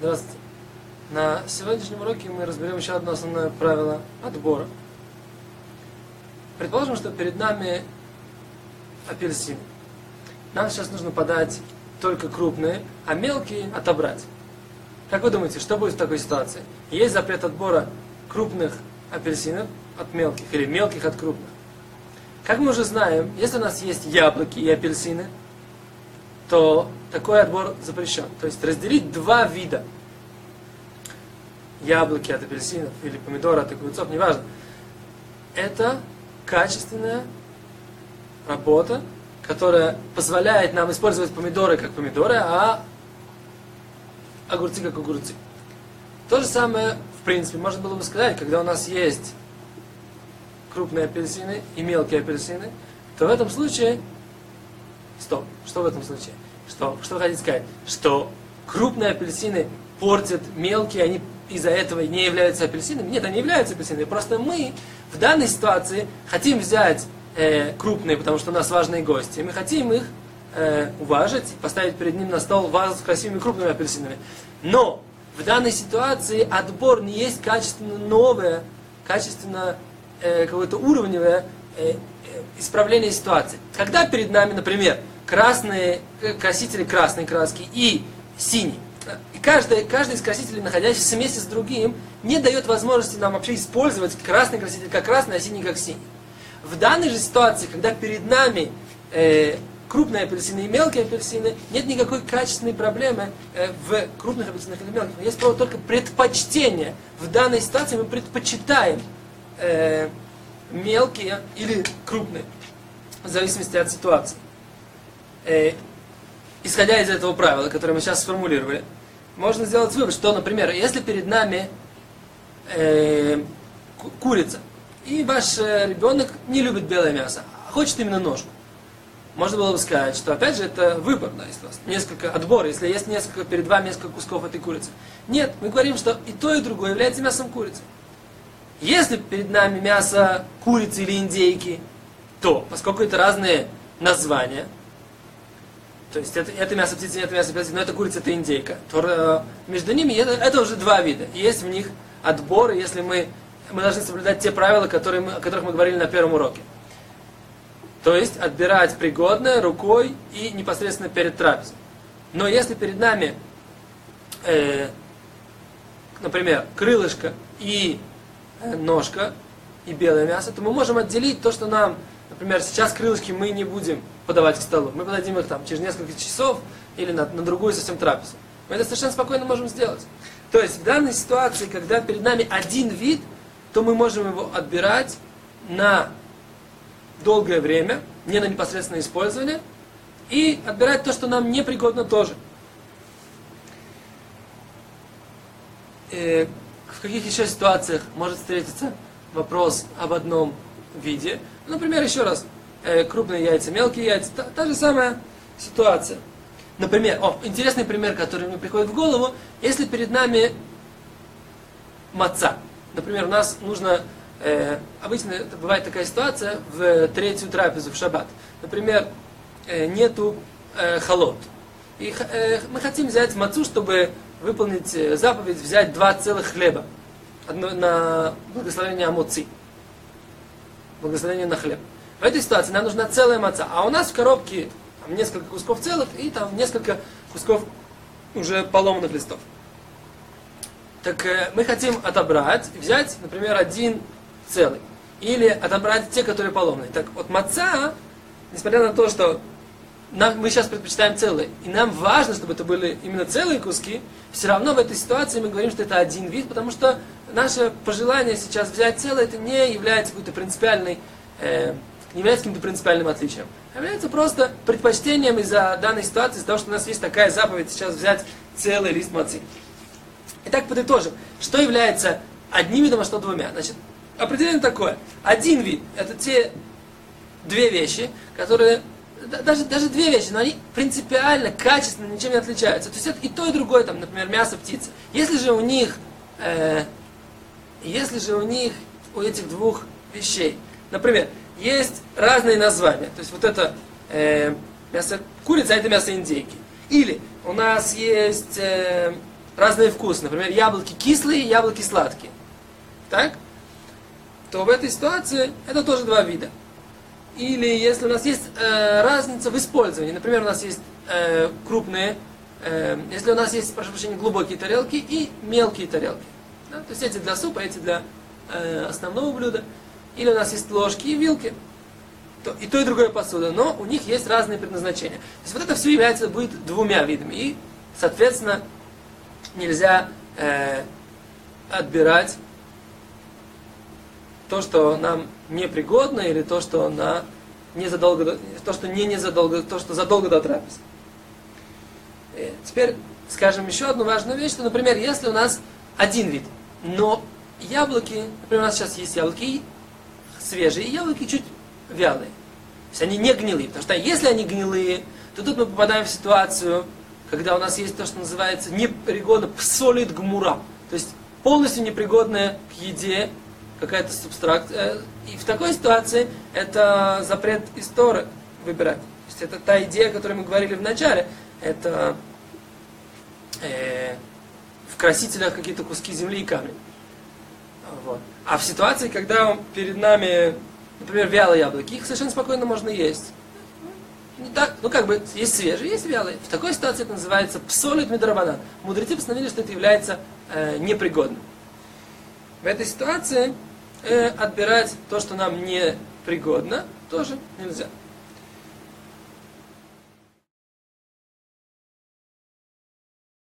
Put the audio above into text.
Здравствуйте. На сегодняшнем уроке мы разберем еще одно основное правило отбора. Предположим, что перед нами апельсин. Нам сейчас нужно подать только крупные, а мелкие отобрать. Как вы думаете, что будет в такой ситуации? Есть запрет отбора крупных апельсинов от мелких или мелких от крупных. Как мы уже знаем, если у нас есть яблоки и апельсины, то такой отбор запрещен. То есть разделить два вида яблоки от апельсинов или помидоры от огурцов, неважно. Это качественная работа, которая позволяет нам использовать помидоры как помидоры, а огурцы как огурцы. То же самое, в принципе, можно было бы сказать, когда у нас есть крупные апельсины и мелкие апельсины, то в этом случае... Стоп, что в этом случае? Что, что вы хотите сказать? Что крупные апельсины портят мелкие, они из-за этого не являются апельсинами? Нет, они являются апельсинами. Просто мы в данной ситуации хотим взять э, крупные, потому что у нас важные гости. Мы хотим их э, уважить, поставить перед ним на стол вазу с красивыми крупными апельсинами. Но в данной ситуации отбор не есть качественно новое, качественно э, какое-то уровневое э, э, исправление ситуации. Когда перед нами, например, красные э, красители красной краски и синий, и каждый, каждый из красителей, находящийся вместе с другим, не дает возможности нам вообще использовать красный краситель как красный, а синий как синий. В данной же ситуации, когда перед нами э, крупные апельсины и мелкие апельсины, нет никакой качественной проблемы э, в крупных апельсинах или мелких. Есть только предпочтение. В данной ситуации мы предпочитаем э, мелкие или крупные, в зависимости от ситуации. Э, исходя из этого правила, которое мы сейчас сформулировали, можно сделать вывод, что, например, если перед нами э, курица, и ваш э, ребенок не любит белое мясо, а хочет именно ножку, можно было бы сказать, что опять же это выбор, да, если у вас несколько отбор, если есть несколько перед вами несколько кусков этой курицы. Нет, мы говорим, что и то, и другое является мясом курицы. Если перед нами мясо курицы или индейки, то, поскольку это разные названия, то есть это, это мясо птицы, это мясо птицы, но это курица, это индейка, то э, между ними это, это уже два вида. есть в них отборы, если мы, мы должны соблюдать те правила, которые мы, о которых мы говорили на первом уроке. То есть отбирать пригодное рукой и непосредственно перед трапезой. Но если перед нами, э, например, крылышко и э, ножка и белое мясо, то мы можем отделить то, что нам, например, сейчас крылышки мы не будем подавать к столу. Мы подадим их там через несколько часов или на, на другую совсем трапезу. Мы это совершенно спокойно можем сделать. То есть в данной ситуации, когда перед нами один вид, то мы можем его отбирать на долгое время, не на непосредственное использование, и отбирать то, что нам непригодно тоже. Э, в каких еще ситуациях может встретиться вопрос об одном виде? Например, еще раз, э, крупные яйца, мелкие яйца, та, та же самая ситуация. Например, о, интересный пример, который мне приходит в голову, если перед нами маца. Например, у нас нужно Э, обычно бывает такая ситуация в третью трапезу, в шаббат. Например, э, нету э, холод. И э, мы хотим взять мацу, чтобы выполнить э, заповедь, взять два целых хлеба. На благословение амуци. Благословение на хлеб. В этой ситуации нам нужна целая маца. А у нас в коробке там, несколько кусков целых и там несколько кусков уже поломанных листов. Так э, мы хотим отобрать, взять, например, один целый. Или отобрать те, которые поломаны. Так вот маца, несмотря на то, что нам, мы сейчас предпочитаем целые, и нам важно, чтобы это были именно целые куски, все равно в этой ситуации мы говорим, что это один вид, потому что наше пожелание сейчас взять целое, это не является какой-то принципиальной, э, не является каким-то принципиальным отличием. А является просто предпочтением из-за данной ситуации, из-за того, что у нас есть такая заповедь сейчас взять целый лист мацы. Итак, подытожим. Что является одним видом, а что двумя? Значит, определение такое. Один вид – это те две вещи, которые даже, даже две вещи, но они принципиально, качественно ничем не отличаются. То есть это и то, и другое, там, например, мясо птицы. Если же у них, э, если же у них, у этих двух вещей, например, есть разные названия, то есть вот это э, мясо курицы, а это мясо индейки. Или у нас есть э, разные вкусы. Например, яблоки кислые, яблоки сладкие. Так? То в этой ситуации это тоже два вида. Или если у нас есть э, разница в использовании. Например, у нас есть э, крупные, э, если у нас есть, прошу прощения, глубокие тарелки и мелкие тарелки. Да? То есть эти для супа, эти для э, основного блюда. Или у нас есть ложки и вилки. То, и то, и другое посуда. Но у них есть разные предназначения. То есть вот это все является, будет двумя видами. И, соответственно, нельзя э, отбирать то, что нам непригодно, или то, что на незадолго до, то, что не незадолго, то, что задолго до трапезы. И теперь скажем еще одну важную вещь, что, например, если у нас один вид, но яблоки, например, у нас сейчас есть яблоки свежие, яблоки чуть вялые. То есть они не гнилые. Потому что если они гнилые, то тут мы попадаем в ситуацию, когда у нас есть то, что называется непригодно псолит гмура. То есть полностью непригодная к еде какая-то субстракт. Э, и в такой ситуации это запрет истории выбирать. То есть это та идея, о которой мы говорили в начале. Это э, красителях какие-то куски земли и камни. Вот. А в ситуации, когда перед нами, например, вялые яблоки, их совершенно спокойно можно есть. Не так, ну как бы, есть свежие, есть вялые. В такой ситуации это называется псолит медрабанан. Мудрецы постановили, что это является э, непригодным. В этой ситуации э, отбирать то, что нам не пригодно, тоже нельзя.